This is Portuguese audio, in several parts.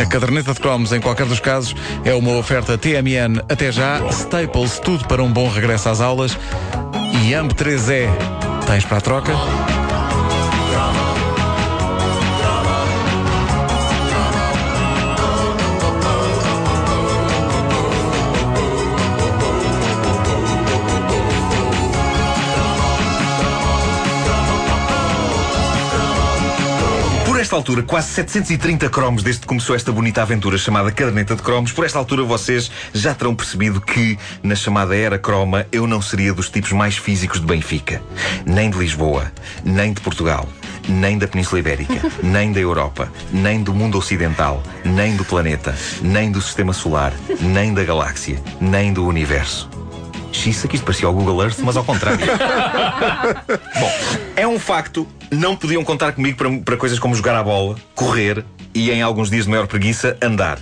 A caderneta de cromos, em qualquer dos casos, é uma oferta TMN até já, Staples, tudo para um bom regresso às aulas e AMP3E. Tens para a troca? Esta altura, quase 730 cromos desde que começou esta bonita aventura chamada Caderneta de Cromos, por esta altura vocês já terão percebido que, na chamada Era Croma, eu não seria dos tipos mais físicos de Benfica. Nem de Lisboa, nem de Portugal, nem da Península Ibérica, nem da Europa, nem do mundo ocidental, nem do planeta, nem do sistema solar, nem da galáxia, nem do universo. Xissa, que isto parecia ao Google Earth, mas ao contrário. Bom, um facto, não podiam contar comigo para, para coisas como jogar à bola, correr e, em alguns dias de maior preguiça, andar.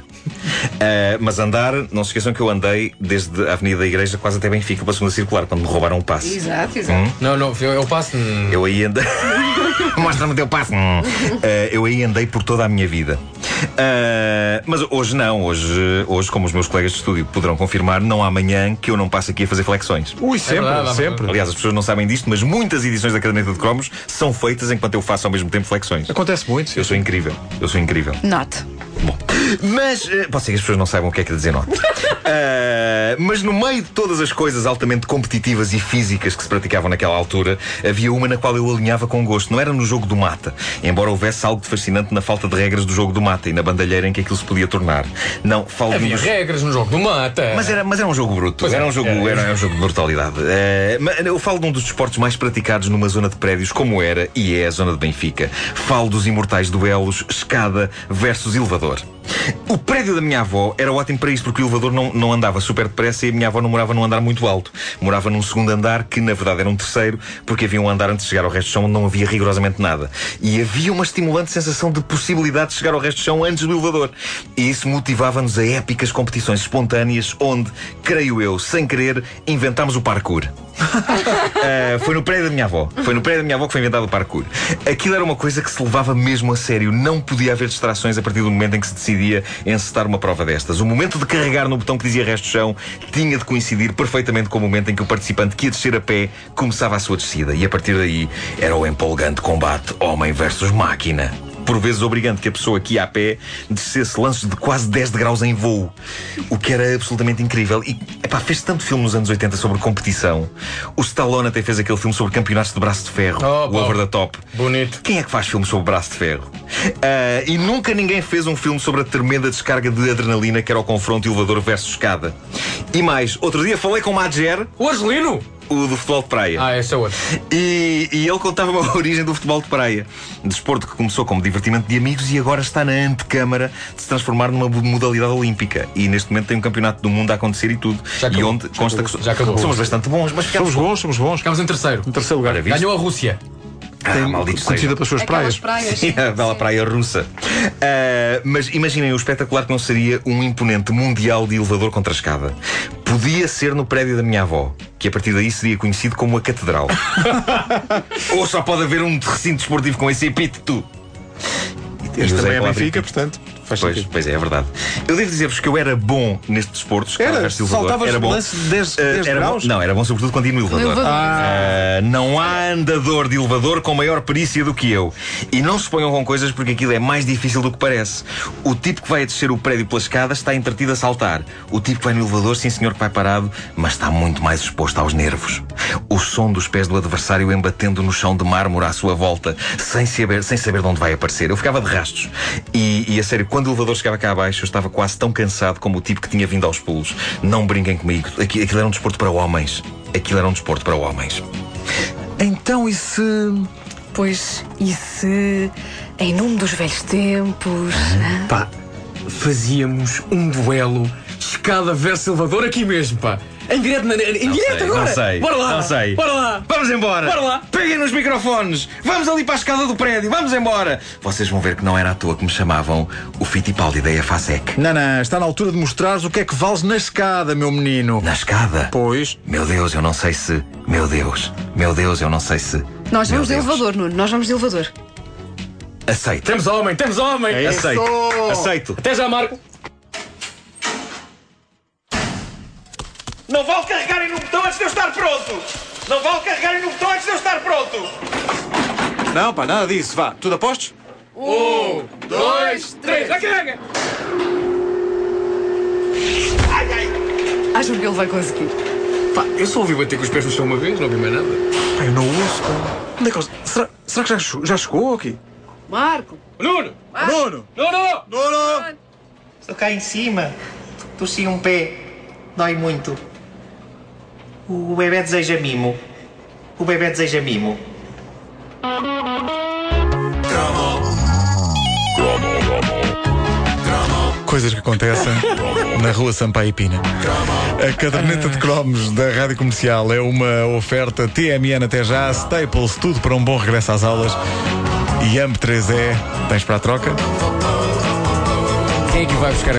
Uh, mas andar, não se esqueçam que eu andei desde a Avenida da Igreja quase até Benfica para a segunda circular, quando me roubaram um passe. Exato, exato. Hum? Não, não, eu, eu passo. hum, Eu aí andei. Mostra-me o teu passe. Hum. Uh, eu aí andei por toda a minha vida. Uh, mas hoje não, hoje, hoje, como os meus colegas de estúdio poderão confirmar, não há manhã que eu não passe aqui a fazer flexões. Ui, sempre, verdade, sempre. Aliás, as pessoas não sabem disto, mas muitas edições da Caderneta de Cromos são feitas enquanto eu faço ao mesmo tempo flexões. Acontece muito. sim. Eu sou incrível. Eu sou incrível. Note. Mas pode ser que as pessoas não saibam o que é que quer dizer nota. Eh, mas no meio de todas as coisas altamente competitivas e físicas que se praticavam naquela altura, havia uma na qual eu alinhava com gosto. Não era no jogo do mata, embora houvesse algo de fascinante na falta de regras do jogo do mata e na bandalheira em que aquilo se podia tornar. Não, falo de Havia dos- regras no jogo do mata. mas era, mas era um jogo bruto, Pois é, era um jogo, era. era um jogo de brutalidade. Mas eu falo de um dos desportos mais praticados numa zona de prédios, como era e é a zona de Benfica. Falo dos imortais duelos escada versus elevador. O prédio da minha avó era ótimo para isso, porque o elevador não, não andava super depressa e a minha avó não morava num andar muito alto. Morava num segundo andar, que na verdade era um terceiro, porque havia um andar antes de chegar ao resto do chão onde não havia rigorosamente nada. E havia uma estimulante sensação de possibilidade de chegar ao resto do chão antes do elevador. E isso motivava-nos a épicas competições espontâneas, onde, creio eu, sem querer, inventámos o parkour. Uh, foi no prédio da minha avó. Foi no prédio da minha avó que foi inventado o parkour. Aquilo era uma coisa que se levava mesmo a sério. Não podia haver distrações a partir do momento em que se decidia encetar uma prova destas. O momento de carregar no botão que dizia resto chão tinha de coincidir perfeitamente com o momento em que o participante que ia descer a pé começava a sua descida. E a partir daí era o empolgante combate homem versus máquina por vezes obrigando que a pessoa que ia a pé descesse lanços de quase 10 degraus em voo. O que era absolutamente incrível. E epá, fez tanto filme nos anos 80 sobre competição. O Stallone até fez aquele filme sobre campeonatos de braço de ferro, Oh, o. Over the Top. Bonito. Quem é que faz filme sobre braço de ferro? Ah, e nunca ninguém fez um filme sobre a tremenda descarga de adrenalina que era o confronto elevador versus escada. E mais, outro dia falei com o Madger, O Argelino? O do futebol de praia. Ah, esse é outro. E, e ele contava-me a origem do futebol de praia. Desporto que começou como divertimento de amigos e agora está na antecâmara de se transformar numa modalidade olímpica. E neste momento tem um campeonato do mundo a acontecer e tudo. Já e acabou. onde Já consta acabou. que Já acabou. somos bastante bons, mas ficamos Somos bons, somos bons. Ficámos em terceiro. Em terceiro lugar. Ganhou a Rússia. Ah, maldito Conhecida seja. pelas suas Aquelas praias. praias. Sim, a bela praia russa. Ah, mas imaginem o espetacular que não seria um imponente mundial de elevador contra a escada. Podia ser no prédio da minha avó, que a partir daí seria conhecido como a Catedral. Ou só pode haver um recinto desportivo com esse epíteto. E Este também a é Benfica, portanto, faz Pois, sentido. pois é, é verdade. Eu devo dizer-vos que eu era bom neste desporto. escada Era? Saltavas era bom. lance de 10 Ah, 10 era bom-? Não, era bom sobretudo quando ia no elevador. Ah, não há andador de elevador com maior perícia do que eu. E não se ponham com coisas porque aquilo é mais difícil do que parece. O tipo que vai a descer o prédio pela escada está entretido a saltar. O tipo que vai no elevador, sim senhor que vai parado, mas está muito mais exposto aos nervos. O som dos pés do adversário embatendo no chão de mármore à sua volta, sem saber, sem saber de onde vai aparecer. Eu ficava de rastos. E, e a sério, quando o elevador chegava cá abaixo, eu estava quase tão cansado como o tipo que tinha vindo aos pulos. Não brinquem comigo. Aqui- Aquilo era um desporto para homens. Aquilo era um desporto para homens. Então, e se. Pois, e se, em nome dos velhos tempos. Pá, fazíamos um duelo escada versus elevador aqui mesmo, pá. Em direto, na, em direto sei, agora. não sei, Bora lá. não sei. Bora lá. Vamos embora! Bora lá. Peguem nos microfones! Vamos ali para a escada do prédio! Vamos embora! Vocês vão ver que não era à toa que me chamavam o Fittipaldi da EFASEC. Não, não, está na altura de mostrares o que é que vales na escada, meu menino. Na escada? Pois. Meu Deus, eu não sei se. Meu Deus, meu Deus, eu não sei se. Nós Meu vamos de elevador, Nuno. Nós vamos de elevador. Aceito. Temos homem, temos homem! Aceito. Aceito. Até já, Marco! Não vale carregarem no botão antes de eu estar pronto! Não vale carregarem no botão antes de eu estar pronto! Não, pá, nada disso. Vá, tudo apostos? Um, dois, três, vai carrega! Ai, ai! Acho que ele vai conseguir. Pá, eu só ouvi bater com os pés no chão uma vez, não ouvi mais nada. Pá, eu não ouço, pá. Onde é que ele- será, será que já, já chegou aqui? Marco! Nuno! Nuno! Nuno! Nuno! Estou cá em cima. Tossi um pé. Dói muito. O bebê deseja mimo. O bebê deseja mimo. Coisas que acontecem na rua Sampaio e Pina. A caderneta de cromos da Rádio Comercial é uma oferta TMN até já, Staples, tudo para um bom regresso às aulas. E AMP3E, tens para a troca? Quem é que vai buscar